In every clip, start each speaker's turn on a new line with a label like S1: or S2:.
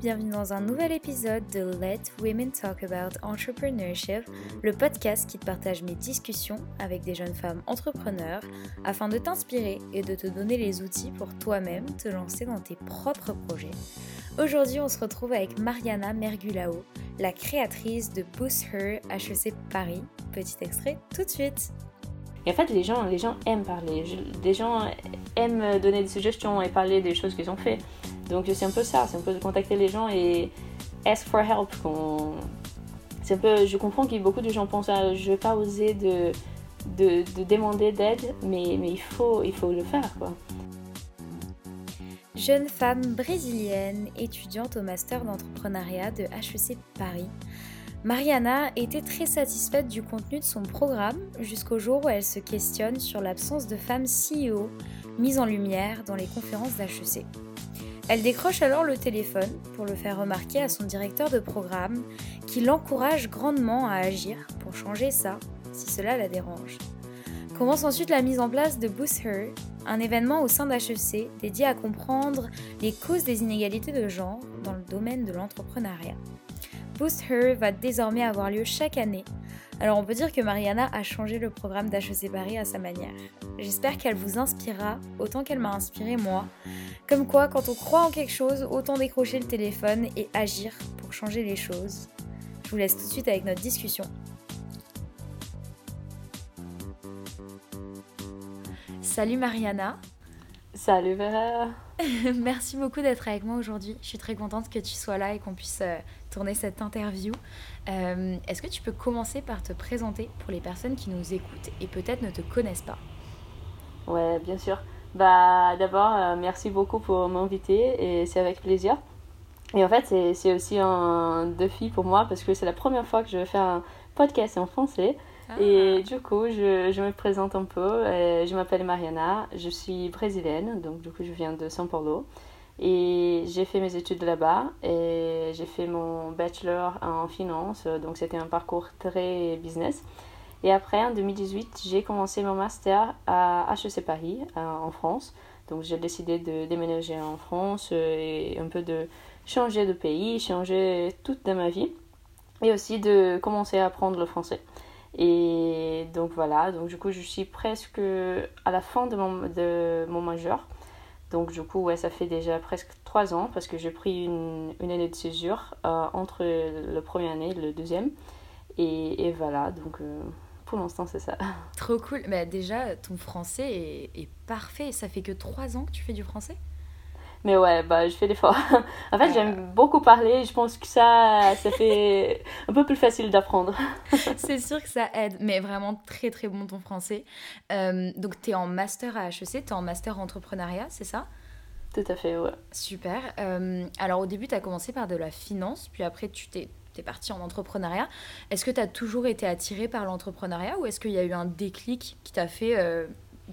S1: Bienvenue dans un nouvel épisode de Let Women Talk About Entrepreneurship, le podcast qui te partage mes discussions avec des jeunes femmes entrepreneurs afin de t'inspirer et de te donner les outils pour toi-même te lancer dans tes propres projets. Aujourd'hui, on se retrouve avec Mariana Mergulao, la créatrice de Boost Her HEC Paris. Petit extrait tout de suite.
S2: Et en fait, les gens, les gens aiment parler. Les gens aiment donner des suggestions et parler des choses qu'ils ont fait. Donc c'est un peu ça, c'est un peu de contacter les gens et ask for help. C'est un peu, je comprends que beaucoup de gens pensent à, je vais pas oser de, de, demander d'aide, mais, il, faut, il faut le faire quoi.
S1: Jeune femme brésilienne, étudiante au master d'entrepreneuriat de HEC Paris, Mariana était très satisfaite du contenu de son programme jusqu'au jour où elle se questionne sur l'absence de femmes CEO mises en lumière dans les conférences d'HEC. Elle décroche alors le téléphone pour le faire remarquer à son directeur de programme qui l'encourage grandement à agir pour changer ça si cela la dérange. Commence ensuite la mise en place de Boost Her, un événement au sein d'HEC dédié à comprendre les causes des inégalités de genre dans le domaine de l'entrepreneuriat. Boost Her va désormais avoir lieu chaque année alors on peut dire que Mariana a changé le programme d'HEC Paris à sa manière. J'espère qu'elle vous inspirera autant qu'elle m'a inspiré moi. Comme quoi, quand on croit en quelque chose, autant décrocher le téléphone et agir pour changer les choses. Je vous laisse tout de suite avec notre discussion. Salut Mariana.
S2: Salut Vera.
S1: Merci beaucoup d'être avec moi aujourd'hui. Je suis très contente que tu sois là et qu'on puisse euh, tourner cette interview. Euh, est-ce que tu peux commencer par te présenter pour les personnes qui nous écoutent et peut-être ne te connaissent pas?
S2: Ouais, bien sûr. Bah, D'abord, euh, merci beaucoup pour m'inviter et c'est avec plaisir. Et en fait, c'est aussi un défi pour moi parce que c'est la première fois que je vais faire un podcast en français. Ah. Et du coup, je, je, me présente un peu. Je m'appelle Mariana, je suis brésilienne, donc du coup, je viens de São Paulo. Et j'ai fait mes études là-bas et j'ai fait mon bachelor en finance, donc c'était un parcours très business. Et après, en 2018, j'ai commencé mon master à HEC Paris, en France. Donc j'ai décidé de déménager en France et un peu de changer de pays, changer toute ma vie. Et aussi de commencer à apprendre le français. Et donc voilà, donc du coup je suis presque à la fin de mon, de mon majeur. Donc du coup, ouais, ça fait déjà presque trois ans parce que j'ai pris une, une, année de césure euh, entre le premier année et le deuxième. Et, voilà, donc euh, pour l'instant c'est ça.
S1: Trop cool. Mais déjà, ton français est, est parfait. Ça fait que trois ans que tu fais du français?
S2: Mais ouais, bah, je fais l'effort. en fait, j'aime beaucoup parler. Je pense que ça, ça fait un peu plus facile d'apprendre.
S1: c'est sûr que ça aide, mais vraiment très très bon ton français. Euh, donc, tu es en master à HEC, tu es en master entrepreneuriat, c'est ça?
S2: Tout à fait, ouais.
S1: Super. Euh, alors, au début, tu as commencé par de la finance, puis après, tu t'es es parti en entrepreneuriat. Est-ce que tu as toujours été attiré par l'entrepreneuriat ou est-ce qu'il y a eu un déclic qui t'a fait euh,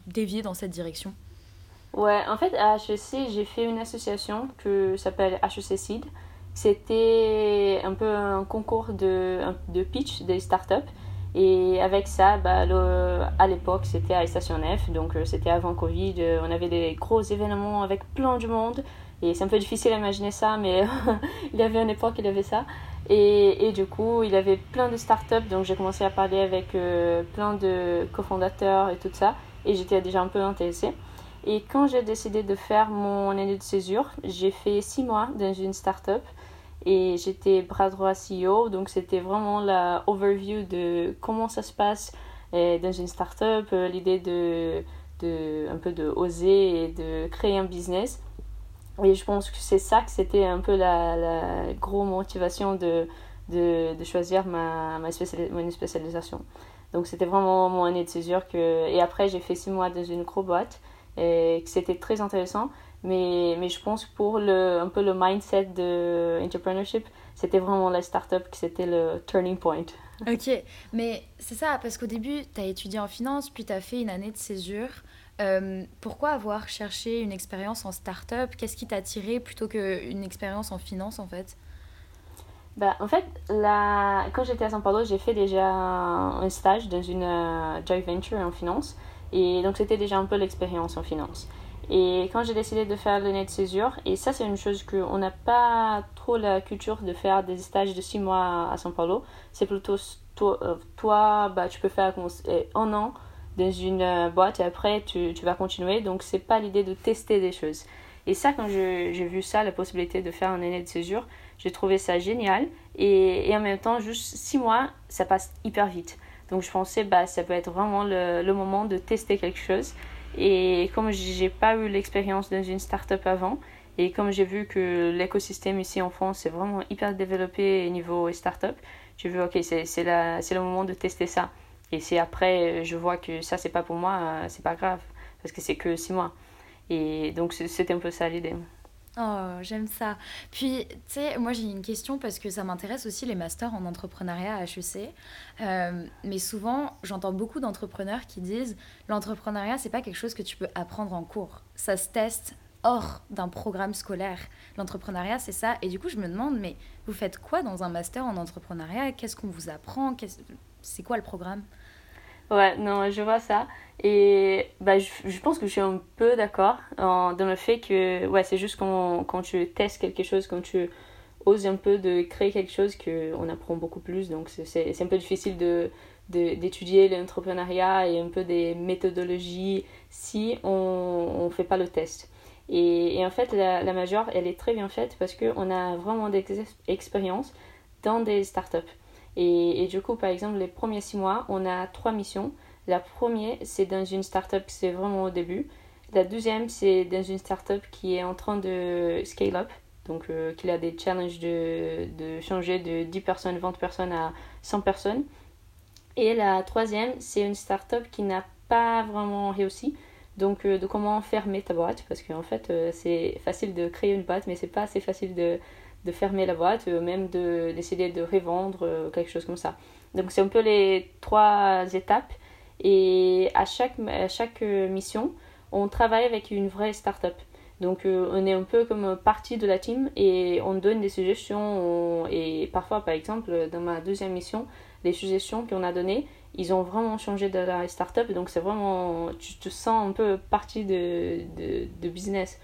S1: dévier dans cette direction?
S2: Ouais, en fait, à HEC, j'ai fait une association qui s'appelle HEC Seed. C'était un peu un concours de, de pitch des startups. Et avec ça, bah, à l'époque, c'était à Station F, donc euh, c'était avant Covid. Euh, on avait des gros événements avec plein de monde. Et c'est un peu difficile à imaginer ça, mais il y avait une époque, il y avait ça. Et, et, du coup, il y avait plein de startups, donc j'ai commencé à parler avec euh, plein de cofondateurs et tout ça. Et j'étais déjà un peu intéressée. Et quand j'ai décidé de faire mon année de césure, j'ai fait six mois dans une start-up et j'étais bras droit CEO. Donc c'était vraiment la overview de comment ça se passe euh, dans une start-up, euh, l'idée de, de un peu de oser et de créer un business. Et je pense que c'est ça que c'était un peu la, grosse motivation de, de, choisir ma, ma, spécialisation. Donc c'était vraiment mon année de césure. Que... Et après j'ai fait six mois dans une grosse boîte et que c'était très intéressant. Mais, mais je pense que pour le, un peu le mindset de entrepreneurship, c'était vraiment la startup qui c'était le turning point.
S1: Ok, mais c'est ça, parce qu'au début, tu as étudié en finance, puis tu as fait une année de césure. Euh, pourquoi avoir cherché une expérience en start-up? Qu'est-ce qui t'a attiré plutôt qu'une expérience en finance en fait?
S2: Bah, en fait, la... quand j'étais à São Paulo, j'ai fait déjà un stage dans une euh, joint venture en finance. Et donc, c'était déjà un peu l'expérience en finance. Et quand j'ai décidé de faire l'année de césure, et ça, c'est une chose qu'on n'a pas trop la culture de faire des stages de six mois à São Paulo. C'est plutôt toi, euh, toi bah, tu peux faire un an dans une euh, boîte et après tu, vas continuer. Donc c'est pas l'idée de tester des choses. Et ça, quand j'ai vu ça, la possibilité de faire un année de césure, j'ai trouvé ça génial. Et, et, en même temps, juste six mois, ça passe hyper vite. Donc je pensais, bah, ça peut être vraiment le, moment de tester quelque chose. Et comme j'ai pas eu l'expérience dans une start-up avant, et comme j'ai vu que l'écosystème ici en France est vraiment hyper développé au niveau start-up, j'ai vu, ok, c'est le moment de tester ça. Et si après je vois que ça c'est pas pour moi, euh, c'est pas grave parce que c'est que six mois. Et donc c'était un peu ça l'idée.
S1: Oh, j'aime ça. Puis, tu sais, moi j'ai une question parce que ça m'intéresse aussi les masters en entrepreneuriat à HEC. Euh, mais souvent, j'entends beaucoup d'entrepreneurs qui disent l'entrepreneuriat, c'est pas quelque chose que tu peux apprendre en cours. Ça se teste hors d'un programme scolaire. L'entrepreneuriat, c'est ça. Et du coup, je me demande, mais vous faites quoi dans un master en entrepreneuriat? Qu'est-ce qu'on vous apprend? C'est quoi le programme?
S2: Ouais, non, je vois ça. Et bah, je, je pense que je suis un peu d'accord dans le fait que ouais, c'est juste quand, quand tu testes quelque chose, quand tu oses un peu de créer quelque chose, qu'on apprend beaucoup plus. Donc c'est un peu difficile de d'étudier l'entrepreneuriat et un peu des méthodologies si on ne fait pas le test. Et, et en fait, la, la, majeure, elle est très bien faite parce qu'on a vraiment des expériences dans des startups. Et, du coup, par exemple, les premiers six mois, on a trois missions. La première, c'est dans une startup qui c'est vraiment au début. La deuxième, c'est dans une startup qui est en train de scale up. Donc, euh, qui a des challenges de, de changer de 10 personnes, 20 personnes à 100 personnes. Et la troisième, c'est une startup qui n'a pas vraiment réussi. Donc, euh, de comment fermer ta boîte. Parce qu'en fait, euh, c'est facile de créer une boîte, mais c'est pas assez facile de de fermer la boîte, euh, même de décider de revendre, euh, quelque chose comme ça. Donc c'est un peu les trois étapes. Et à chaque, à chaque euh, mission, on travaille avec une vraie start-up. Donc on est un peu comme partie de la team et on donne des suggestions. et parfois, par exemple, dans ma deuxième mission, les suggestions qu'on a données, ils ont vraiment changé de la start-up. Donc c'est vraiment, tu te sens un peu partie de, de business.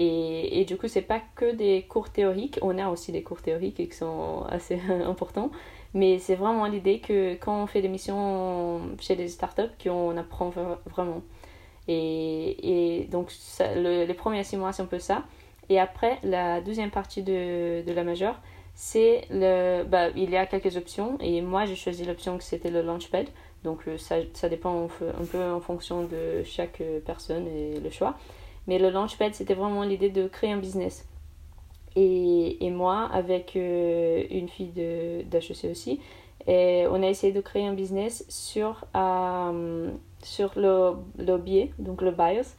S2: Et, du coup, c'est pas que des cours théoriques. On a aussi des cours théoriques qui sont assez importants. Mais c'est vraiment l'idée que quand on fait des missions chez des startups, qu'on apprend vraiment. Et, et donc, les premiers six mois, c'est un peu ça. Et après, la deuxième partie de, de la majeure, c'est le. Bah, il y a quelques options. Et moi, j'ai choisi l'option que c'était le Launchpad. Donc, ça, ça dépend un peu en fonction de chaque personne et le choix. Mais le Launchpad, c'était vraiment l'idée de créer un business. Et, et moi, avec euh, une fille d'HEC aussi, et on a essayé de créer un business sur, euh, sur le, le biais, donc le bias,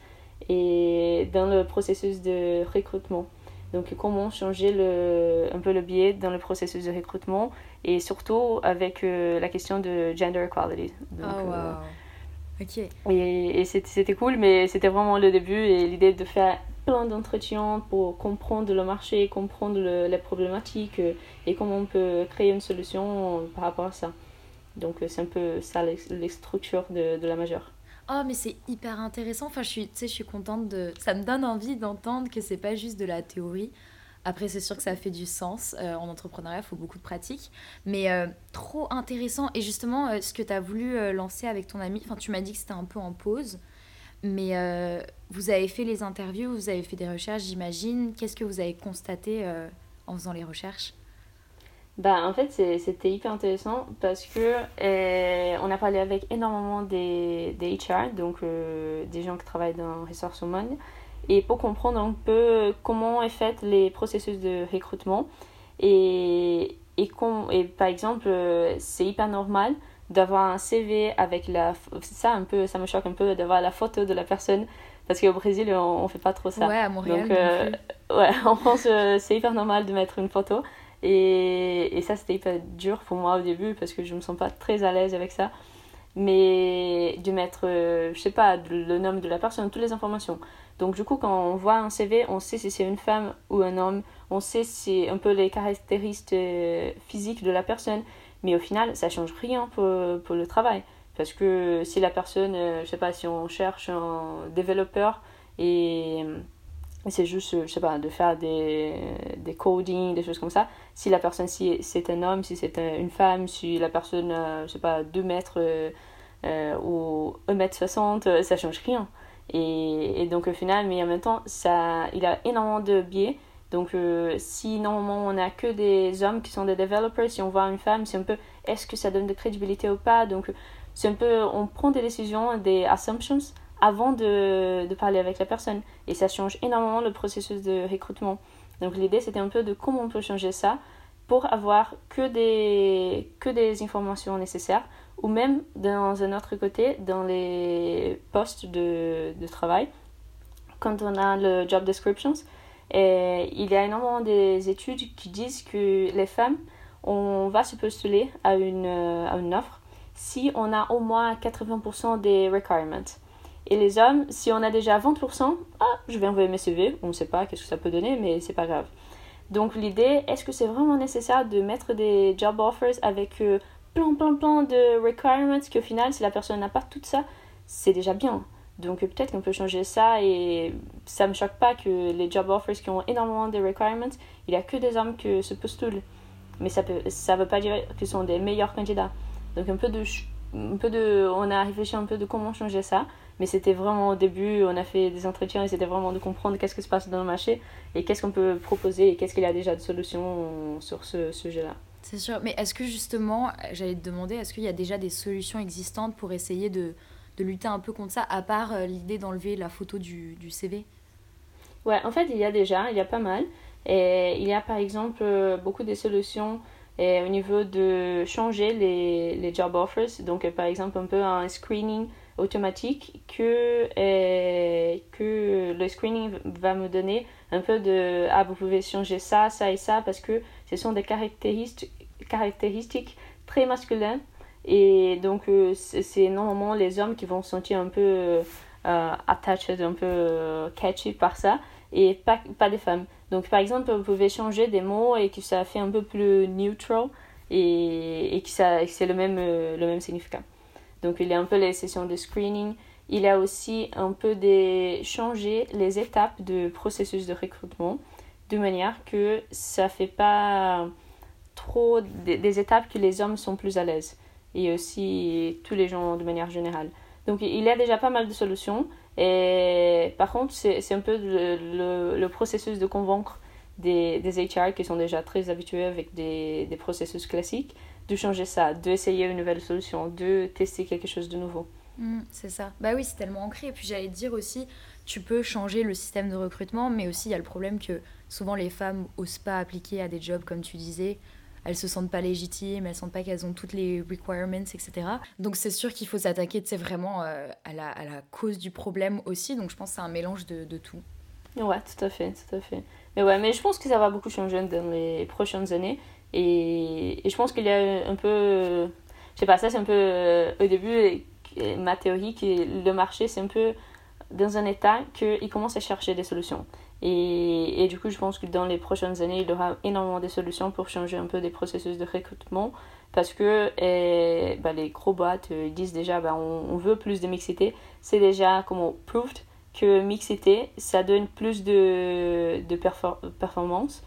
S2: et dans le processus de recrutement. Donc comment changer le, un peu le biais dans le processus de recrutement et surtout avec euh, la question de gender equality. Donc,
S1: oh, wow. Euh,
S2: et, et c'était cool, mais c'était vraiment le début et l'idée de faire plein d'entretiens pour comprendre le marché, comprendre le, les problématiques euh, et comment on peut créer une solution par rapport à ça. Donc euh, c'est un peu ça les, les structures de, de la majeure.
S1: Oh mais c'est hyper intéressant, enfin je suis, je suis contente de... Ça me donne envie d'entendre que c'est pas juste de la théorie, après, c'est sûr que ça fait du sens. Euh, en entrepreneuriat, il faut beaucoup de pratique. Mais euh, trop intéressant. Et justement, euh, ce que tu as voulu lancer avec ton ami, tu m'as dit que c'était un peu en pause. Mais vous avez fait les interviews, vous avez fait des recherches, j'imagine. Qu'est-ce que vous avez constaté en faisant les recherches?
S2: Bah, en fait, c'était hyper intéressant parce que eh, on a parlé avec énormément des, des HR, donc des gens qui travaillent dans Ressources Humaines et pour comprendre un peu comment est fait les processus de recrutement. Et, et, com, et par exemple, c'est hyper normal d'avoir un CV avec la ça un peu ça me choque un peu d'avoir la photo de la personne Parce qu'au Brésil, on, on fait pas trop ça.
S1: Ouais, à Montréal.
S2: Donc, euh, ouais, en France, euh, c'est hyper normal de mettre une photo. Et, et ça, c'était hyper dur pour moi au début parce que je me sens pas très à l'aise avec ça. Mais de mettre, euh, je sais pas, le nom de la personne, toutes les informations. Donc, du coup, quand on voit un CV, on sait si c'est une femme ou un homme. On sait si un peu les caractéristiques euh, physiques de la personne. Mais au final, ça change rien pour, pour le travail. Parce que si la personne, euh, je sais pas, si on cherche un développeur et c'est juste, je sais pas, de faire des, des coding, des choses comme ça. Si la personne, si c'est un homme, si c'est un- une femme, si la personne, euh, je sais pas, 2 mètres euh, euh, ou 1 mètre 60, euh, ça change rien. Et, donc au final, mais en même temps, ça, il a énormément de biais. Donc si normalement on n'a que des hommes qui sont des developers, si on voit une femme, c'est un peu, est-ce que ça donne de crédibilité ou pas? Donc c'est un peu, on prend des décisions, des assumptions avant de, parler avec la personne. Et ça change énormément le processus de recrutement. Donc l'idée, c'était un peu de comment on peut changer ça pour avoir que des, que des informations nécessaires ou même dans un autre côté, dans les postes de, de travail, quand on a le job descriptions, et il y a énormément des études qui disent que les femmes, on va se postuler à une, à une offre si on a au moins 80% des requirements. Et les hommes, si on a déjà 20%, ah, je vais envoyer mes CV, on ne sait pas qu'est-ce que ça peut donner, mais c'est pas grave. Donc l'idée, est-ce que c'est vraiment nécessaire de mettre des job offers avec euh, plein, plein, plein de requirements qu'au final, si la personne n'a pas tout ça, c'est déjà bien. Donc peut-être qu'on peut changer ça et ça me choque pas que les job offers qui ont énormément de requirements, il n'y a que des hommes qui se postulent. Mais ça peut, ça veut pas dire qu'ils sont des meilleurs candidats. Donc un peu de, un peu de, on a réfléchi un peu de comment changer ça. Mais c'était vraiment au début, on a fait des entretiens et c'était vraiment de comprendre qu'est-ce qui se passe dans le marché et qu'est-ce qu'on peut proposer et qu'est-ce qu'il y a déjà de solutions sur ce sujet-là.
S1: C'est sûr, mais est-ce que justement, j'allais te demander, est-ce qu'il y a déjà des solutions existantes pour essayer de, de lutter un peu contre ça, à part euh, l'idée d'enlever la photo du, du CV
S2: Ouais, en fait, il y a déjà, il y a pas mal. Et il y a par exemple euh, beaucoup de solutions et au niveau de changer les, les job offers. Donc, par exemple, un peu un screening automatique que, euh, que le screening va me donner un peu de ah, vous pouvez changer ça, ça et ça parce que ce sont des caractéristiques, caractéristiques très masculines. Et donc, euh, c'est normalement les hommes qui vont se sentir un peu euh, attached, un peu euh, catchy par ça et pas, pas des femmes. Donc par exemple, vous pouvez changer des mots et que ça fait un peu plus neutral et, et que, ça, c'est le même, le même significat. Donc il y a un peu les sessions de screening. Il a aussi un peu de changer les étapes du processus de recrutement de manière que ça fait pas trop des, des étapes que les hommes sont plus à l'aise et aussi tous les gens de manière générale. Donc il y a déjà pas mal de solutions. Et par contre, c'est un peu le, le processus de convaincre des, des HR qui sont déjà très habitués avec des, des processus classiques de changer ça, d'essayer une nouvelle solution, de tester quelque chose de nouveau.
S1: Mm, c'est ça. Bah oui, c'est tellement ancré. Et puis j'allais te dire aussi, tu peux changer le système de recrutement, mais aussi il y a le problème que souvent les femmes osent pas appliquer à des jobs, comme tu disais. Elles se sentent pas légitimes, elles sentent pas qu'elles ont toutes les requirements, etc. Donc c'est sûr qu'il faut s'attaquer, vraiment euh, à, la, à la cause du problème aussi. Donc je pense que c'est un mélange de, de tout.
S2: Ouais, tout à fait, tout à fait. Mais ouais, mais je pense que ça va beaucoup changer dans les prochaines années. Et, et je pense qu'il y a un peu. Je sais pas, ça c'est un peu euh, au début ma théorie que le marché c'est un peu dans un état qu'il commence à chercher des solutions. Et, et du coup, je pense que dans les prochaines années, il y aura énormément de solutions pour changer un peu des processus de recrutement. Parce que eh, bah, les gros boîtes euh, disent déjà bah, on, on veut plus de mixité. C'est déjà comment proved que mixité, ça donne plus de, de perfor- performance.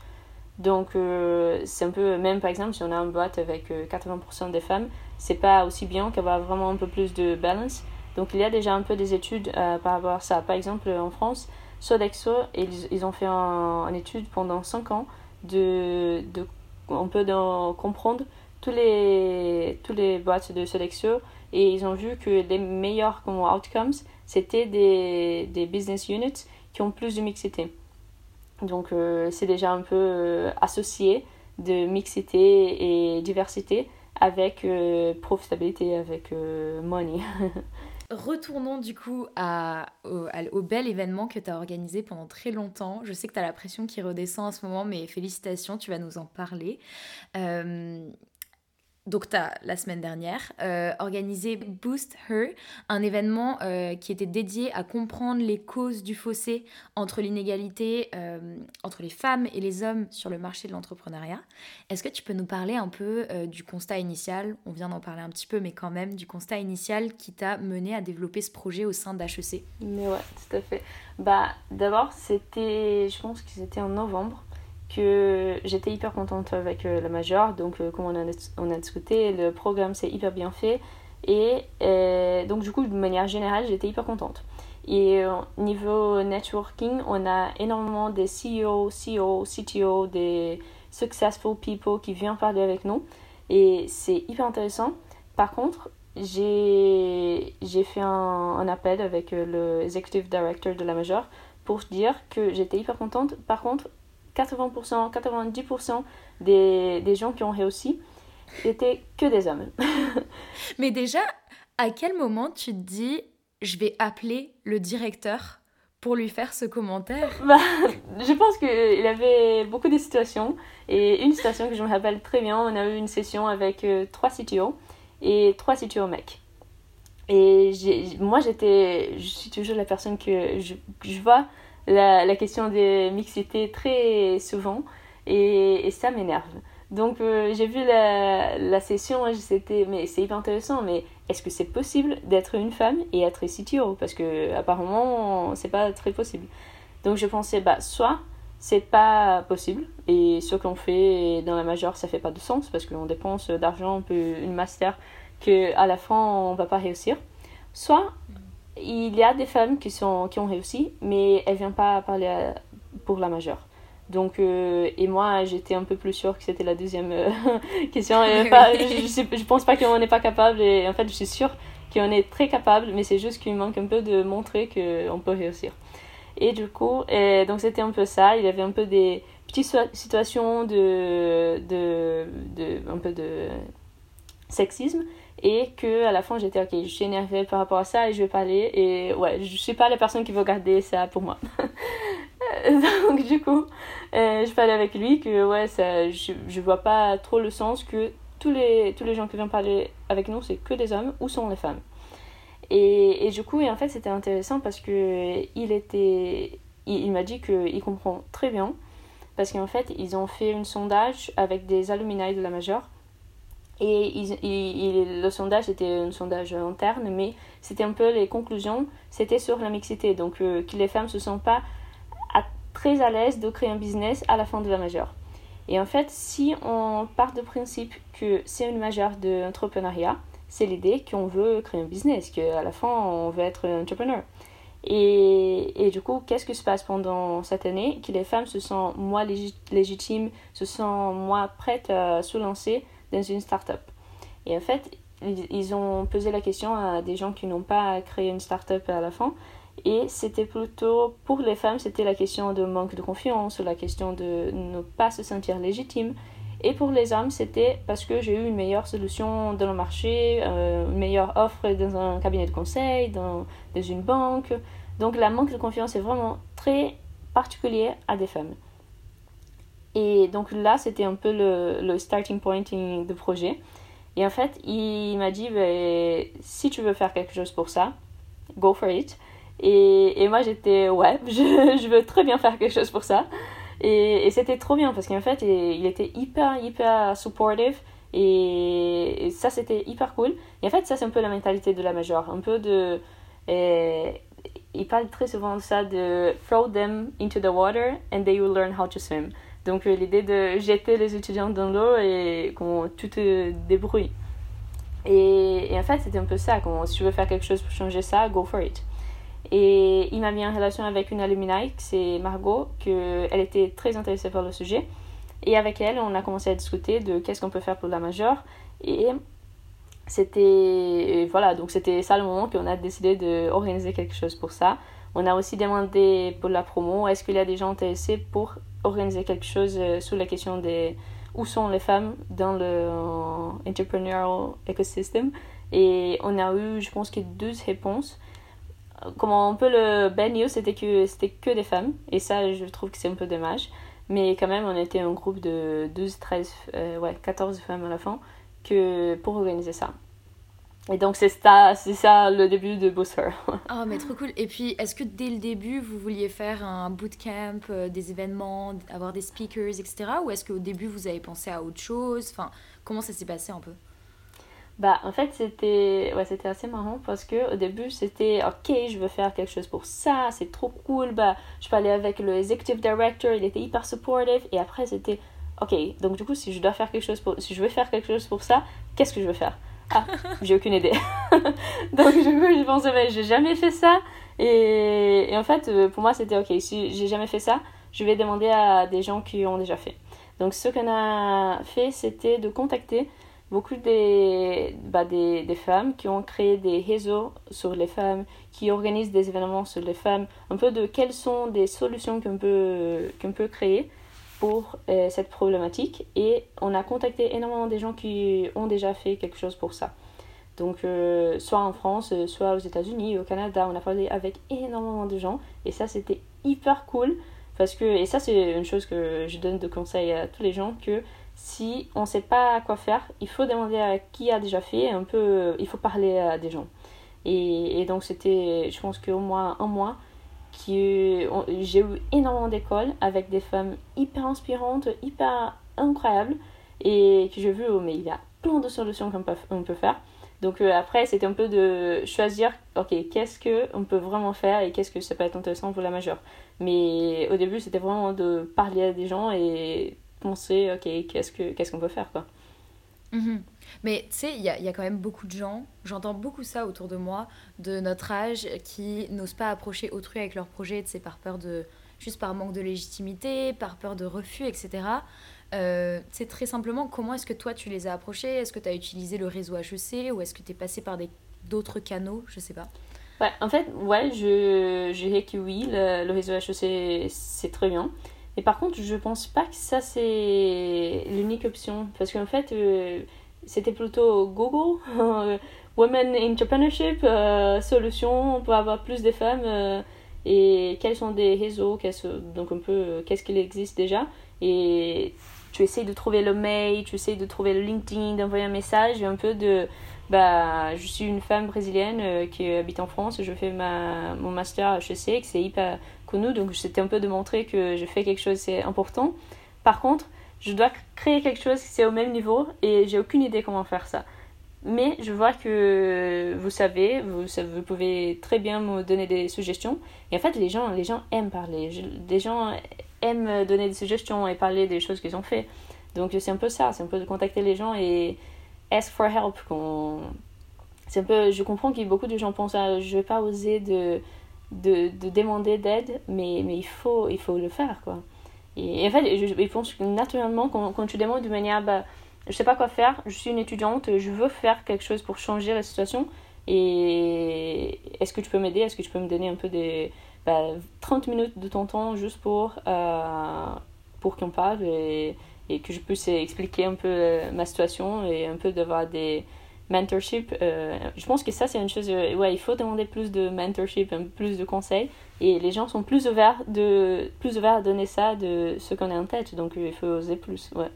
S2: Donc, euh, c'est un peu, même par exemple, si on a une boîte avec euh, 80% des femmes, c'est pas aussi bien qu'avoir vraiment un peu plus de balance. Donc, il y a déjà un peu des études euh, par rapport à ça. Par exemple, en France, Sodexo, ils, ils ont fait un, une étude pendant 5 ans de, de on peut comprendre tous les, tous les boîtes de Sodexo et ils ont vu que les meilleurs comme outcomes, c'était des, des business units qui ont plus de mixité. Donc euh, c'est déjà un peu euh, associé de mixité et diversité avec euh, profitabilité, avec money.
S1: retournons du coup à, au, bel événement que tu as organisé pendant très longtemps. Je sais que tu as la pression qui redescend en ce moment, mais félicitations, tu vas nous en parler. As la semaine dernière euh, organisé Boost Her, un événement euh, qui était dédié à comprendre les causes du fossé entre l'inégalité euh, entre les femmes et les hommes sur le marché de l'entrepreneuriat. Est-ce que tu peux nous parler un peu du constat initial? On vient d'en parler un petit peu, mais quand même du constat initial qui t'a mené à développer ce projet au sein d'HEC.
S2: Mais ouais, tout à fait. Bah d'abord c'était, je pense que c'était en novembre que j'étais hyper contente avec euh, la majeure. Donc, euh, comme on a, on a discuté, le programme s'est hyper bien fait. Et euh, donc, du coup, de manière générale, j'étais hyper contente. Et au niveau networking, on a énormément des CEO, CEO, CTO, des successful people qui viennent parler avec nous. Et c'est hyper intéressant. Par contre, j'ai fait un, un, appel avec le executive director de la majeure pour dire que j'étais hyper contente. Par contre, 80%, 90% des, des gens qui ont réussi étaient que des hommes.
S1: Mais déjà, à quel moment tu te dis, je vais appeler le directeur pour lui faire ce commentaire?
S2: Bah, Je pense qu'il avait beaucoup de situations. Et une situation que je me rappelle très bien, on a eu une session avec euh, trois CTO et trois CTO mecs. Et moi, j'étais, je suis toujours la personne que je, je vois la, la question des mixités très souvent et, et ça m'énerve. Donc euh, j'ai vu la, la session c'était mais c'est hyper intéressant mais est-ce que c'est possible d'être une femme et être CTO parce que apparemment c'est pas très possible. Donc je pensais bah soit c'est pas possible et ce qu'on fait dans la majeure ça fait pas de sens parce qu'on dépense d'argent peu une master que à la fin on va pas réussir. Soit il y a des femmes qui, sont, qui ont réussi, mais elles ne viennent pas parler pour la majeure. Donc, euh, et moi, j'étais un peu plus sûre que c'était la deuxième euh, question. je, ne pense pas qu'on n'est pas capable, et en fait, je suis sûre qu'on est très capable, mais c'est juste qu'il manque un peu de montrer qu'on peut réussir. Et du coup, et donc c'était un peu ça. Il y avait un peu des petites situations de, de, de un peu de sexisme et que à la fin j'étais ok je suis énervée par rapport à ça et je vais parler. Et ouais je suis pas la personne qui veut garder ça pour moi. Donc du coup euh, je parlais avec lui que ouais ça je, je vois pas trop le sens que tous les tous les gens qui viennent parler avec nous c'est que des hommes ou sont les femmes. Et, et du coup et en fait c'était intéressant parce que il était il, il m'a dit qu'il comprend très bien parce qu'en fait ils ont fait un sondage avec des alumni de la majeure et le sondage était un sondage interne, mais c'était un peu les conclusions, c'était sur la mixité. Donc euh, que les femmes ne se sentent pas très à l'aise de créer un business à la fin de la majeure. Et en fait, si on part du principe que c'est une majeure d'entrepreneuriat, c'est l'idée qu'on veut créer un business, qu'à la fin, on veut être entrepreneur. Et, et du coup, qu'est-ce qui se passe pendant cette année? Que les femmes se sentent moins légitimes, se sentent moins prêtes à se lancer dans une start-up. Et en fait, ils ont posé la question à des gens qui n'ont pas créé une start-up à la fin. Et c'était plutôt, pour les femmes, c'était la question de manque de confiance, la question de ne pas se sentir légitime. Et pour les hommes, c'était parce que j'ai eu une meilleure solution dans le marché, euh, une meilleure offre dans un cabinet de conseil, dans, dans une banque. Donc la manque de confiance est vraiment très particulier à des femmes. Et donc là, c'était un peu le, starting point du projet. Et en fait, il m'a dit, bah, si tu veux faire quelque chose pour ça, go for it. Et, et moi, j'étais, ouais, je, veux très bien faire quelque chose pour ça. Et, c'était trop bien parce qu'en fait, il était hyper, hyper supportive. Et, ça, c'était hyper cool. Et en fait, ça, c'est un peu la mentalité de la major. Un peu de... Et, il parle très souvent de ça, de throw them into the water and they will learn how to swim. Donc euh, l'idée de jeter les étudiants dans l'eau et qu'on tout te débrouille. Et, et en fait, c'était un peu ça. Quand, si tu veux faire quelque chose pour changer ça, go for it. Et il m'a mis en relation avec une alumni, c'est Margot, qu'elle était très intéressée par le sujet. Et avec elle, on a commencé à discuter de qu'est-ce qu'on peut faire pour la majeure. Et c'était voilà, donc c'était ça le moment qu'on a décidé d'organiser quelque chose pour ça. On a aussi demandé pour la promo, est-ce qu'il y a des gens intéressés pour organiser quelque chose euh, sous la question des où sont les femmes dans le euh, entrepreneurial ecosystem. Et on a eu, je pense, que 12 réponses. Comment un peu le bad c'était que c'était que des femmes. Et ça, je trouve que c'est un peu dommage. Mais quand même, on était un groupe de 12, 13, euh, ouais, 14 femmes à la fin que pour organiser ça. Et donc c'est ça, c'est ça le début de Booster.
S1: oh mais trop cool. Et puis est-ce que dès le début vous vouliez faire un bootcamp, euh, des événements, avoir des speakers, etc. Ou est-ce qu'au début vous avez pensé à autre chose? Enfin, comment ça s'est passé un peu?
S2: Bah, en fait, c'était ouais, c'était assez marrant parce que au début, c'était OK, je veux faire quelque chose pour ça, c'est trop cool. Bah, je parlais avec le executive director, il était hyper supportive. Et après, c'était OK, donc du coup, si je dois faire quelque chose pour, si je veux faire quelque chose pour ça, qu'est-ce que je veux faire? Ah, j'ai aucune idée. donc du coup, je pensais, mais j'ai jamais fait ça. Et, et en fait, euh, pour moi, c'était OK, si j'ai jamais fait ça, je vais demander à des gens qui ont déjà fait. Donc, ce qu'on a fait, c'était de contacter beaucoup des, bah, des, des, femmes qui ont créé des réseaux sur les femmes, qui organisent des événements sur les femmes, un peu de quelles sont des solutions qu'on peut, qu'on peut créer pour euh, cette problématique. Et on a contacté énormément des gens qui ont déjà fait quelque chose pour ça. Donc, euh, soit en France, euh, soit aux États-Unis, au Canada, on a parlé avec énormément de gens. Et ça, c'était hyper cool. Parce que, et ça, c'est une chose que je donne de conseil à tous les gens, que si on ne sait pas quoi faire, il faut demander à qui a déjà fait, un peu, il faut parler à des gens. Et, et donc c'était, je pense qu'au moins un mois, j'ai eu énormément d'écoles avec des femmes hyper inspirantes, hyper incroyables, et que j'ai vu, oh, mais il y a plein de solutions qu'on peut, on peut faire. Donc euh, après, c'était un peu de choisir, ok, qu'est-ce qu'on peut vraiment faire et qu'est-ce que ça peut être intéressant pour la majeure. Mais au début, c'était vraiment de parler à des gens et penser, ok, qu'est-ce qu'on ce qu'on peut faire, quoi.
S1: Mhm. Mais tu sais, il y a, y a, quand même beaucoup de gens, j'entends beaucoup ça autour de moi, de notre âge, qui n'osent pas approcher autrui avec leur projet, sais, par peur de. juste par manque de légitimité, par peur de refus, etc. Euh, c'est très simplement, comment est-ce que toi tu les as approchés? Est-ce que tu as utilisé le réseau HEC ou est-ce que tu es passé par d'autres canaux? Je sais pas.
S2: Ouais, en fait, ouais, je, je dirais que oui, le, le réseau HEC c'est très bien. Et par contre, je pense pas que ça c'est l'unique option. Parce qu'en fait, euh, c'était plutôt Google, Women Entrepreneurship, euh, solution pour avoir plus de femmes. Euh, et quels sont des réseaux, donc un peu qu'est-ce qu'il existe déjà. Et tu essayes de trouver le mail, tu essayes de trouver le LinkedIn, d'envoyer un message, un peu de. Bah, je suis une femme brésilienne qui habite en France, je fais ma, mon master à HEC, que c'est hyper nous, donc c'était un peu de montrer que je fais quelque chose, c'est important. Par contre, je dois créer quelque chose qui c'est au même niveau et j'ai aucune idée comment faire ça. Mais je vois que vous savez, vous, pouvez très bien me donner des suggestions. Et en fait, les gens, les gens aiment parler. les gens aiment donner des suggestions et parler des choses qu'ils ont fait. Donc c'est un peu ça, c'est un peu de contacter les gens et ask for help. C'est un peu, je comprends que beaucoup de gens pensent à, je vais pas oser de, de demander d'aide, mais, mais il, faut, il faut le faire, quoi. Et, en fait, je, je, pense que naturellement, quand, tu demandes de manière, bah, je sais pas quoi faire, je suis une étudiante, je veux faire quelque chose pour changer la situation, et est-ce que tu peux m'aider? Est-ce que tu peux me donner un peu des bah, 30 minutes de ton temps juste pour, euh, pour qu'on parle et, et, que je puisse expliquer un peu euh, ma situation et un peu d'avoir des, mentorship, euh, je pense que ça c'est une chose, euh, ouais, il faut demander plus de mentorship, plus de conseils, et les gens sont plus ouverts, de, plus ouverts à donner ça de ce qu'on a en tête, donc euh, il faut oser plus, ouais.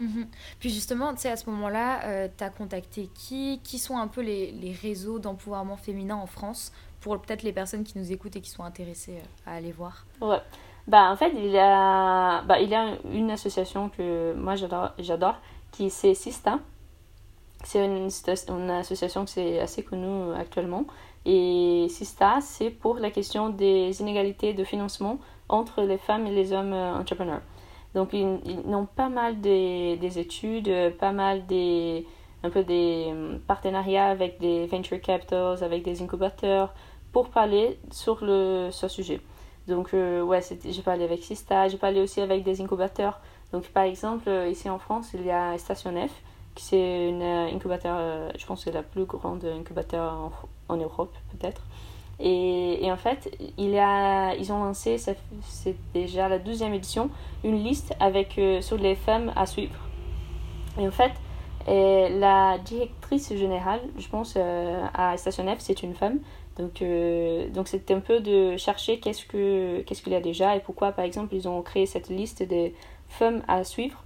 S1: Mhm. Puis justement, tu sais, à ce moment-là, tu as contacté qui? Qui sont un peu les, les réseaux d'empouvoirment féminin en France pour peut-être les personnes qui nous écoutent et qui sont intéressées à aller voir?
S2: Ouais. Bah, en fait, il y a, bah, il y a une association que moi j'adore, j'adore qui c'est Sista. C'est une, association qui est assez connue actuellement. Et SISTA, c'est pour la question des inégalités de financement entre les femmes et les hommes euh, entrepreneurs. Donc, ils, ils ont pas mal des, des, études, pas mal des, un peu des euh, partenariats avec des venture capitals, avec des incubateurs, pour parler sur le ce sujet. Donc, euh, ouais, j'ai parlé avec Sista, j'ai parlé aussi avec des incubateurs. Donc, par exemple, ici en France, il y a Station F, c'est une euh, incubateur, euh, je pense que c'est la plus grande incubateur en, Europe peut-être. Et, et en fait, il a, ils ont lancé, c'est déjà la douzième édition, une liste avec sur les femmes à suivre. Et en fait, la directrice générale, je pense, euh, à Station F, c'est une femme. Donc, euh, donc c'était un peu de chercher qu'est-ce que qu'est-ce qu'il y a déjà et pourquoi, par exemple, ils ont créé cette liste des femmes à suivre.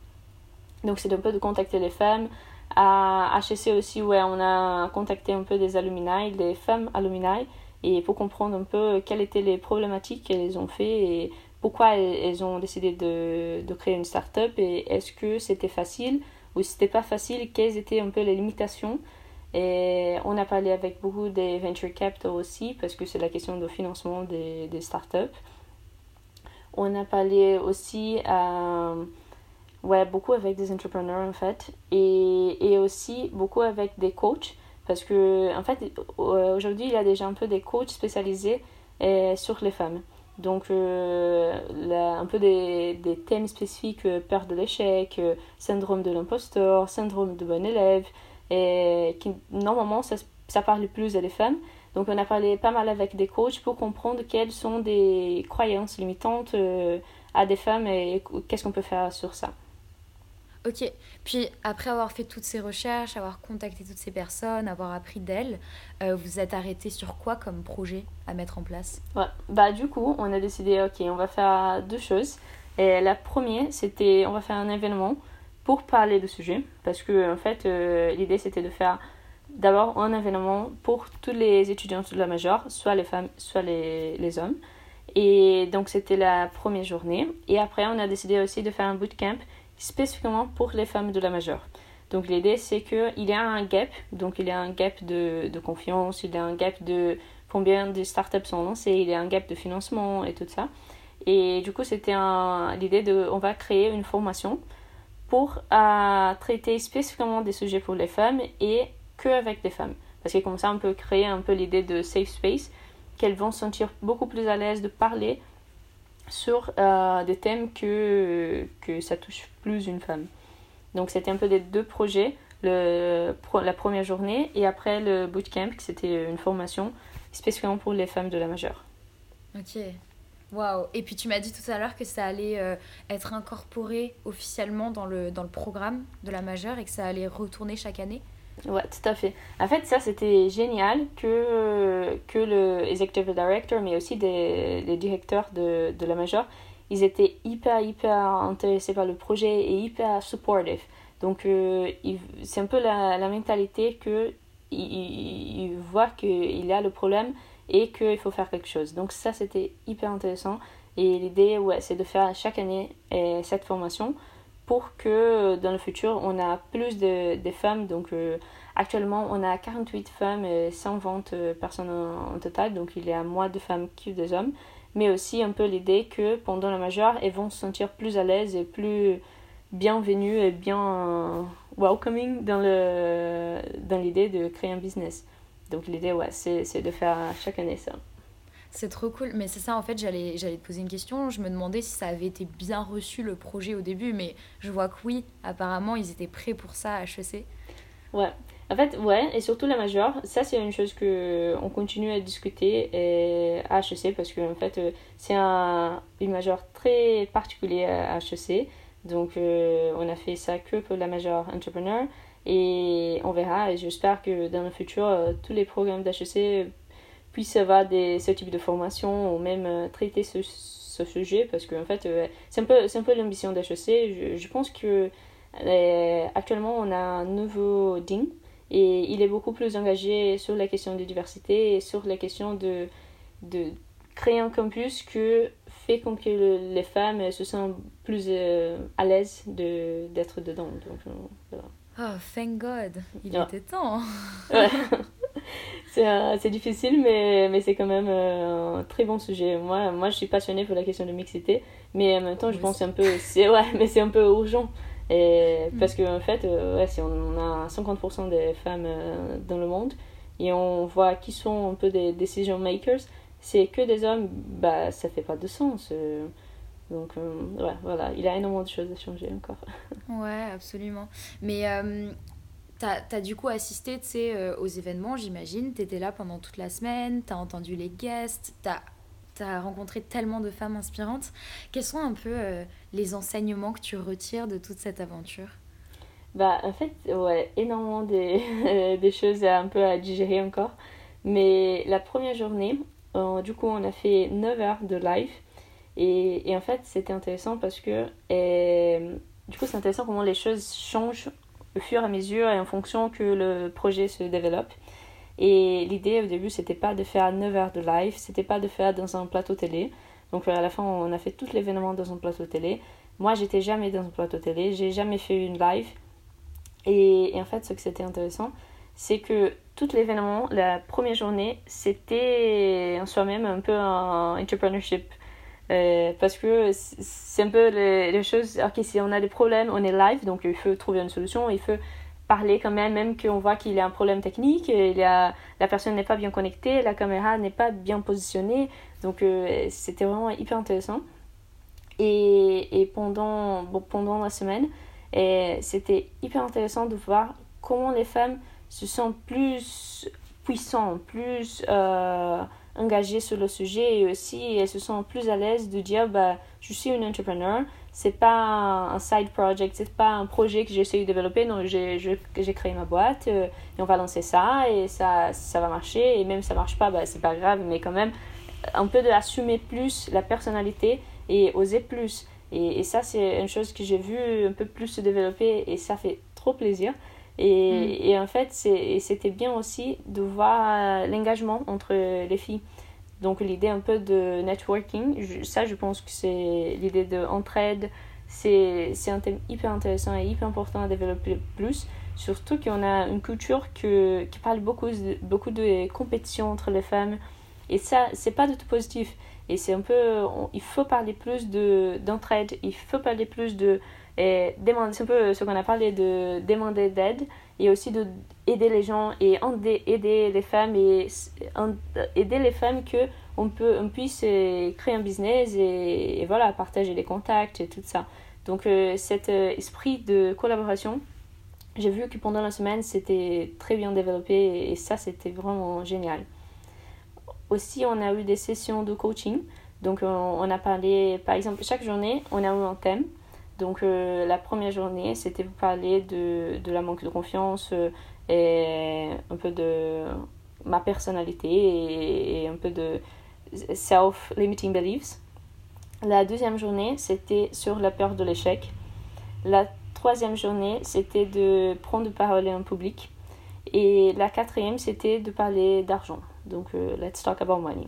S2: Donc, c'est un peu de contacter les femmes. À HSC aussi, ouais, on a contacté un peu des alumni, des femmes alumni, et pour comprendre un peu quelles étaient les problématiques qu'elles ont fait et pourquoi elles ont décidé de, de créer une start-up et est-ce que c'était facile où c'était pas facile, quelles étaient un peu les limitations. Et on a parlé avec beaucoup des venture capital aussi, parce que c'est la question de financement des, des startups. On a parlé aussi euh, ouais, beaucoup avec des entrepreneurs en fait, et, et aussi beaucoup avec des coachs, parce que en fait, aujourd'hui, il y a déjà un peu des coachs spécialisés euh, sur les femmes. Donc, euh, un peu des, des, thèmes spécifiques, euh, peur de l'échec, euh, syndrome de l'imposteur, syndrome de bon élève, et qui normalement ça, ça parle plus à des femmes. Donc, on a parlé pas mal avec des coachs pour comprendre quelles sont des croyances limitantes à des femmes et qu'est-ce qu'on peut faire sur ça.
S1: Ok, puis après avoir fait toutes ces recherches, avoir contacté toutes ces personnes, avoir appris d'elles, euh, vous êtes arrêté sur quoi comme projet à mettre en place?
S2: Ouais, bah du coup, on a décidé, ok, on va faire deux choses. Et la première, c'était, on va faire un événement pour parler de sujet, parce que en fait, euh, l'idée c'était de faire d'abord un événement pour tous les étudiants de la majeure, soit les femmes, soit les, les hommes. Et donc c'était la première journée. Et après, on a décidé aussi de faire un bootcamp spécifiquement pour les femmes de la majeure. Donc l'idée c'est qu'il y a un gap, donc il y a un gap de, confiance, il y a un gap de combien de startups sont lancées, il y a un gap de financement et tout ça. Et du coup c'était l'idée de, on va créer une formation pour euh, traiter spécifiquement des sujets pour les femmes et que avec des femmes. Parce que comme ça on peut créer un peu l'idée de safe space, qu'elles vont se sentir beaucoup plus à l'aise de parler sur euh, des thèmes que, que ça touche plus une femme. Donc c'était un peu les deux projets, le, la première journée et après le bootcamp, qui c'était une formation spécialement pour les femmes de la majeure.
S1: Ok. Waouh. Et puis tu m'as dit tout à l'heure que ça allait euh, être incorporé officiellement dans le, dans le programme de la majeure et que ça allait retourner chaque année?
S2: Ouais, tout à fait. En fait, ça, c'était génial que, que le executive director, mais aussi des, les directeurs de, de la major, ils étaient hyper, hyper intéressés par le projet et hyper supportive. Donc, euh, c'est un peu la, la mentalité que ils, voient qu'il y a le problème et qu'il faut faire quelque chose. Donc, ça, c'était hyper intéressant. Et l'idée, ouais, c'est de faire chaque année euh, cette formation pour que euh, dans le futur, on a plus de, femmes. Donc euh, actuellement, on a 48 femmes et 120 euh, personnes en, total. Donc il y a moins de femmes que des hommes. Mais aussi un peu l'idée que pendant la majeure, elles vont se sentir plus à l'aise et plus bienvenues et bien welcoming dans l'idée dans de créer un business. Donc l'idée, ouais, c'est de faire chaque année ça.
S1: C'est trop cool. Mais c'est ça, en fait, j'allais, te poser une question. Je me demandais si ça avait été bien reçu le projet au début, mais je vois que oui, apparemment, ils étaient prêts pour ça à HEC.
S2: Ouais. En fait, ouais, et surtout la majeure, ça c'est une chose que on continue à discuter à HEC parce que en fait euh, c'est un, une majeure très particulière à HEC. Donc euh, on a fait ça que pour la majeure entrepreneur et on verra et j'espère que dans le futur euh, tous les programmes d'HEC puisse avoir des, ce type de formation ou même euh, traiter ce, ce, sujet parce que en fait euh, c'est un peu c'est un peu l'ambition d'HEC je, je pense que euh, actuellement on a un nouveau DIN et il est beaucoup plus engagé sur la question de diversité et sur la question de, de créer un campus que fait comme que les femmes se sentent plus à l'aise d'être dedans donc
S1: voilà. Oh, thank God, il était temps.
S2: Ouais. c'est difficile, mais, mais c'est quand même euh, un très bon sujet. Moi, moi, je suis passionnée pour la question de mixité, mais en même temps, je pense un peu, c'est ouais, mais c'est un peu urgent. Et mm. parce qu'en en fait, euh, ouais, si on a 50% des femmes euh, dans le monde et on voit qui sont un peu des decision makers, c'est que des hommes, bah ça fait pas de sens. Donc ouais, voilà, il y a énormément de choses à changer encore.
S1: Ouais, absolument. Mais tu as, du coup assisté euh, aux événements, j'imagine. Tu étais là pendant toute la semaine, tu as entendu les guests, tu as, rencontré tellement de femmes inspirantes. Quels sont un peu euh, les enseignements que tu retires de toute cette aventure?
S2: Bah, en fait, ouais, énormément des, des choses un peu à digérer encore. Mais la première journée, du coup, on a fait 9 heures de live. Et, et en fait, c'était intéressant parce que, du coup, c'est intéressant comment les choses changent au fur et à mesure et en fonction que le projet se développe. Et l'idée au début, c'était pas de faire 9 heures de live, c'était pas de faire dans un plateau télé. Donc à la fin, on a fait tout l'événement dans un plateau télé. Moi, j'étais jamais dans un plateau télé, j'ai jamais fait une live. Et, en fait, ce que c'était intéressant, c'est que tout l'événement, la première journée, c'était en soi-même un peu un entrepreneurship. Euh, parce que c'est un peu les, choses, ok, si on a des problèmes, on est live, donc il faut trouver une solution, il faut parler quand même, même qu'on voit qu'il y a un problème technique, il la personne n'est pas bien connectée, la caméra n'est pas bien positionnée, donc euh, c'était vraiment hyper intéressant. Et, et pendant, pendant la semaine, c'était hyper intéressant de voir comment les femmes se sentent plus puissantes, plus... Euh, engagées sur le sujet et aussi elles se sentent plus à l'aise de dire bah, je suis une entrepreneur, c'est pas un side project, c'est pas un projet que j'essaie de développer, donc j'ai créé ma boîte euh, et on va lancer ça et ça, ça va marcher et même si ça marche pas, bah, c'est pas grave, mais quand même un peu d'assumer plus la personnalité et oser plus. Et, et ça, c'est une chose que j'ai vu un peu plus se développer et ça fait trop plaisir. Et, mm. et en fait, c'était bien aussi de voir l'engagement entre les filles. Donc l'idée un peu de networking, ça je pense que c'est l'idée d'entraide, c'est un thème hyper intéressant et hyper important à développer plus. Surtout qu'on a une culture que, qui parle beaucoup de, beaucoup de compétition entre les femmes. Et ça, c'est pas du tout positif. Et c'est un peu, il faut parler plus d'entraide, il faut parler plus de et demander, c'est un peu ce qu'on a parlé de demander d'aide et aussi de aider les gens et aider les femmes et aider les femmes que on peut on puisse euh, créer un business et, voilà partager les contacts et tout ça. Donc euh, cet euh, esprit de collaboration j'ai vu que pendant la semaine c'était très bien développé et ça c'était vraiment génial. Aussi on a eu des sessions de coaching. Donc on a parlé par exemple chaque journée on a eu un thème donc euh, la première journée, c'était pour parler de, de, la manque de confiance euh, et un peu de ma personnalité et, un peu de self-limiting beliefs. La deuxième journée, c'était sur la peur de l'échec. La troisième journée, c'était de prendre parole en public. Et la quatrième, c'était de parler d'argent. Donc, euh, let's talk about money.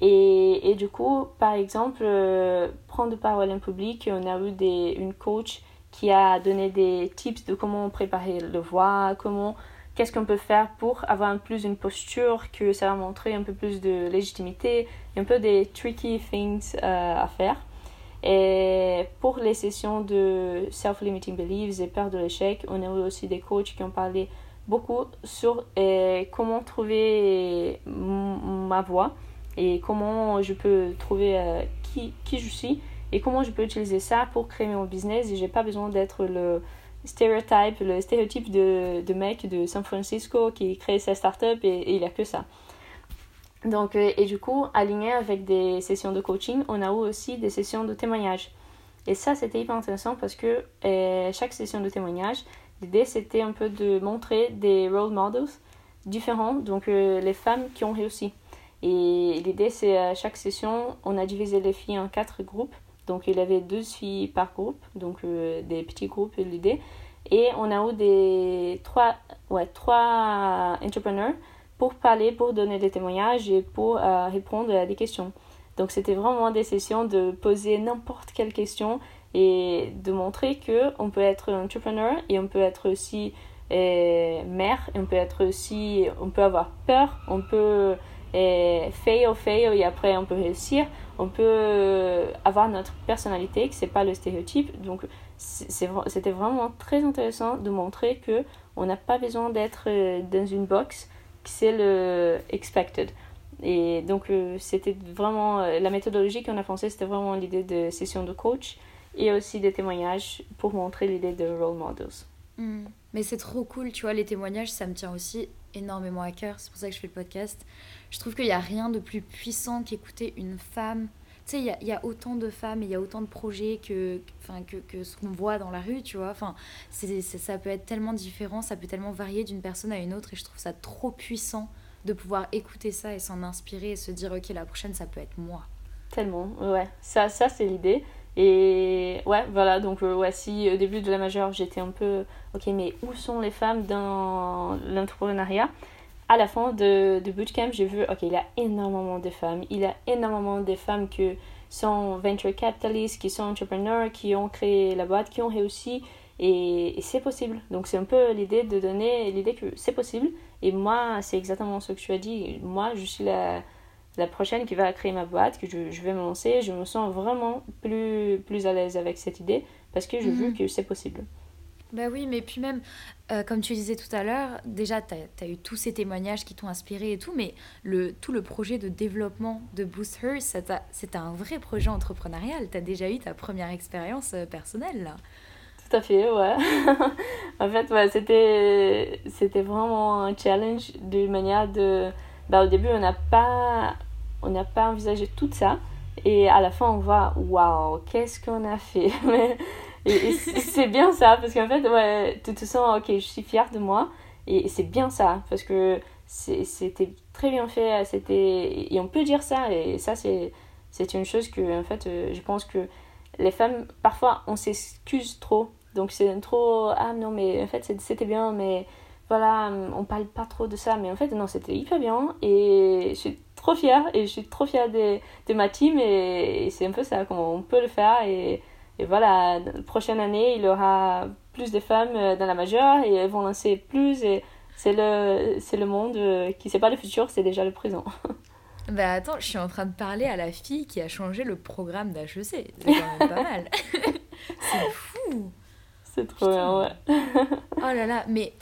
S2: Et, et, du coup, par exemple, euh, prendre parole en public, on a eu des, une coach qui a donné des tips de comment préparer le voix, comment, qu'est-ce qu'on peut faire pour avoir un plus une posture, que ça va montrer un peu plus de légitimité, un peu des tricky things euh, à faire. Et pour les sessions de self-limiting beliefs et peur de l'échec, on a eu aussi des coachs qui ont parlé beaucoup sur euh, comment trouver ma voix et comment je peux trouver euh, qui, qui je suis et comment je peux utiliser ça pour créer mon business et j'ai pas besoin d'être le stéréotype, le stéréotype de, de mec de San Francisco qui crée sa startup et, et il a que ça. Donc, euh, et du coup, aligné avec des sessions de coaching, on a eu aussi des sessions de témoignage. Et ça, c'était hyper intéressant parce que euh, chaque session de témoignage, l'idée c'était un peu de montrer des role models différents, donc les femmes qui ont réussi. Et l'idée, c'est à chaque session, on a divisé les filles en quatre groupes. Donc, il y avait deux filles par groupe, donc euh, des petits groupes, l'idée. Et on a eu des trois, ouais, trois entrepreneurs pour parler, pour donner des témoignages et pour euh, répondre à des questions. Donc, c'était vraiment des sessions de poser n'importe quelle question et de montrer que on peut être entrepreneur et on peut être aussi euh, mère, et on peut être aussi, on peut avoir peur, on peut et fail, fail, et après on peut réussir, on peut avoir notre personnalité, que c'est pas le stéréotype. Donc c'était vraiment très intéressant de montrer que on n'a pas besoin d'être euh, dans une box, que c'est le expected. Et donc euh, c'était vraiment euh, la méthodologie qu'on a pensé, c'était vraiment l'idée de session de coach et aussi des témoignages pour montrer l'idée de role models.
S1: Mm. Mais c'est trop cool, tu vois, les témoignages, ça me tient aussi énormément à cœur. C'est pour ça que je fais le podcast. Je trouve qu'il n'y a rien de plus puissant qu'écouter une femme. Tu sais, il y, a autant de femmes et il y a autant de projets que, que, que ce qu'on voit dans la rue, tu vois. Enfin, ça peut être tellement différent, ça peut tellement varier d'une personne à une autre et je trouve ça trop puissant de pouvoir écouter ça et s'en inspirer et se dire, ok, la prochaine, ça peut être moi.
S2: Tellement, ouais. Ça, ça c'est l'idée. Et ouais, voilà, donc euh, ouais, si au début de la majeure, j'étais un peu, ok, mais où sont les femmes dans l'entrepreneuriat? À la fin de, de bootcamp, j'ai vu, ok, il y a énormément de femmes. Il y a énormément de femmes qui sont venture capitalistes, qui sont entrepreneurs, qui ont créé la boîte, qui ont réussi. Et, et c'est possible. Donc c'est un peu l'idée de donner l'idée que c'est possible. Et moi, c'est exactement ce que tu as dit. Moi, je suis la la prochaine qui va créer ma boîte, que je, je, vais me lancer, je me sens vraiment plus, plus à l'aise avec cette idée parce que j'ai vu que c'est possible.
S1: Bah oui, mais puis même, euh, comme tu disais tout à l'heure, déjà, tu as, as, eu tous ces témoignages qui t'ont inspiré et tout, mais le, tout le projet de développement de Boost Her, c'est un vrai projet entrepreneurial. Tu as déjà eu ta première expérience euh, personnelle, là.
S2: Tout à fait, ouais. en fait, ouais, c'était vraiment un challenge d'une manière de... Bah, au début, on n'a pas on n'a pas envisagé tout ça. Et à la fin, on voit, waouh, qu'est-ce qu'on a fait? et, c'est bien ça, parce qu'en fait, ouais, tu te sens, ok, je suis fière de moi. Et c'est bien ça, parce que c'était très bien fait. C'était, et on peut dire ça, et ça, c'est, une chose que, en fait, euh, je pense que les femmes, parfois, on s'excuse trop. Donc c'est trop, ah non, mais en fait, c'était bien, mais voilà, on parle pas trop de ça. Mais en fait, non, c'était hyper bien. Et trop fière et je suis trop fière de, de ma team et, c'est un peu ça, comment on peut le faire et, et voilà, la prochaine année, il y aura plus de femmes euh, dans la majeure et elles vont lancer plus et c'est le, c'est le monde euh, qui c'est pas le futur, c'est déjà le présent.
S1: Bah attends, je suis en train de parler à la fille qui a changé le programme d'HEC. C'est quand même pas mal. c'est fou.
S2: C'est trop bien, ouais.
S1: oh là là, mais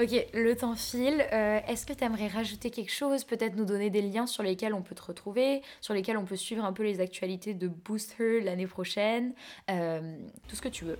S1: Ok, le temps file. Euh, Est-ce que tu aimerais rajouter quelque chose Peut-être nous donner des liens sur lesquels on peut te retrouver, sur lesquels on peut suivre un peu les actualités de Boost Her l'année prochaine euh, Tout ce que tu veux.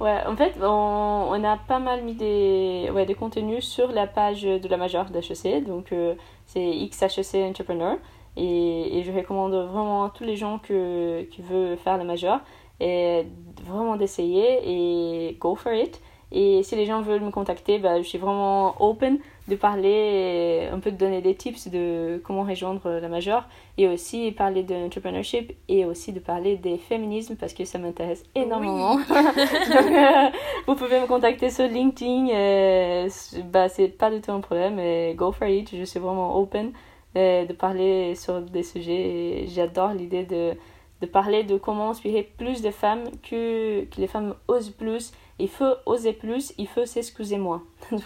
S2: Ouais, en fait, on, a pas mal mis des, ouais, des contenus sur la page de la majeure d'HEC. Donc, euh, c'est XHEC Entrepreneur. Et, je recommande vraiment à tous les gens qui veulent faire la majeure et vraiment d'essayer et go for it. Et si les gens veulent me contacter, bah, je suis vraiment open de parler, un peu de donner des tips de comment rejoindre la majeure et aussi parler de l'entrepreneurship et aussi de parler des féminismes parce que ça m'intéresse énormément. Oui. Donc, euh, vous pouvez me contacter sur LinkedIn, euh, bah, c'est pas du tout un problème, et go for it, je suis vraiment open euh, de parler sur des sujets j'adore l'idée de, de parler de comment inspirer plus de femmes que, que les femmes osent plus il faut oser plus, il faut s'excuser moins.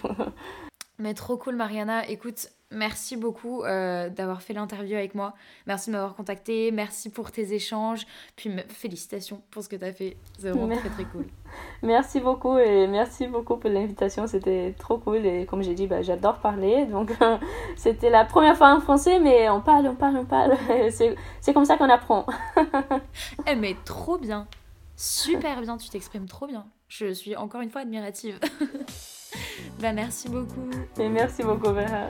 S1: Mais trop cool, Mariana. Écoute, merci beaucoup euh, d'avoir fait l'interview avec moi. Merci de m'avoir contacté. Merci pour tes échanges. Puis félicitations pour ce que tu as fait. C'est vraiment très très cool.
S2: Merci beaucoup et merci beaucoup pour l'invitation. C'était trop cool. Et comme j'ai dit, bah, j'adore parler. Donc c'était la première fois en français, mais on parle, on parle, on parle. C'est comme ça qu'on apprend.
S1: eh, mais trop bien. Super bien. Tu t'exprimes trop bien. Je suis encore une fois admirative. bah merci beaucoup.
S2: Et merci beaucoup Vera.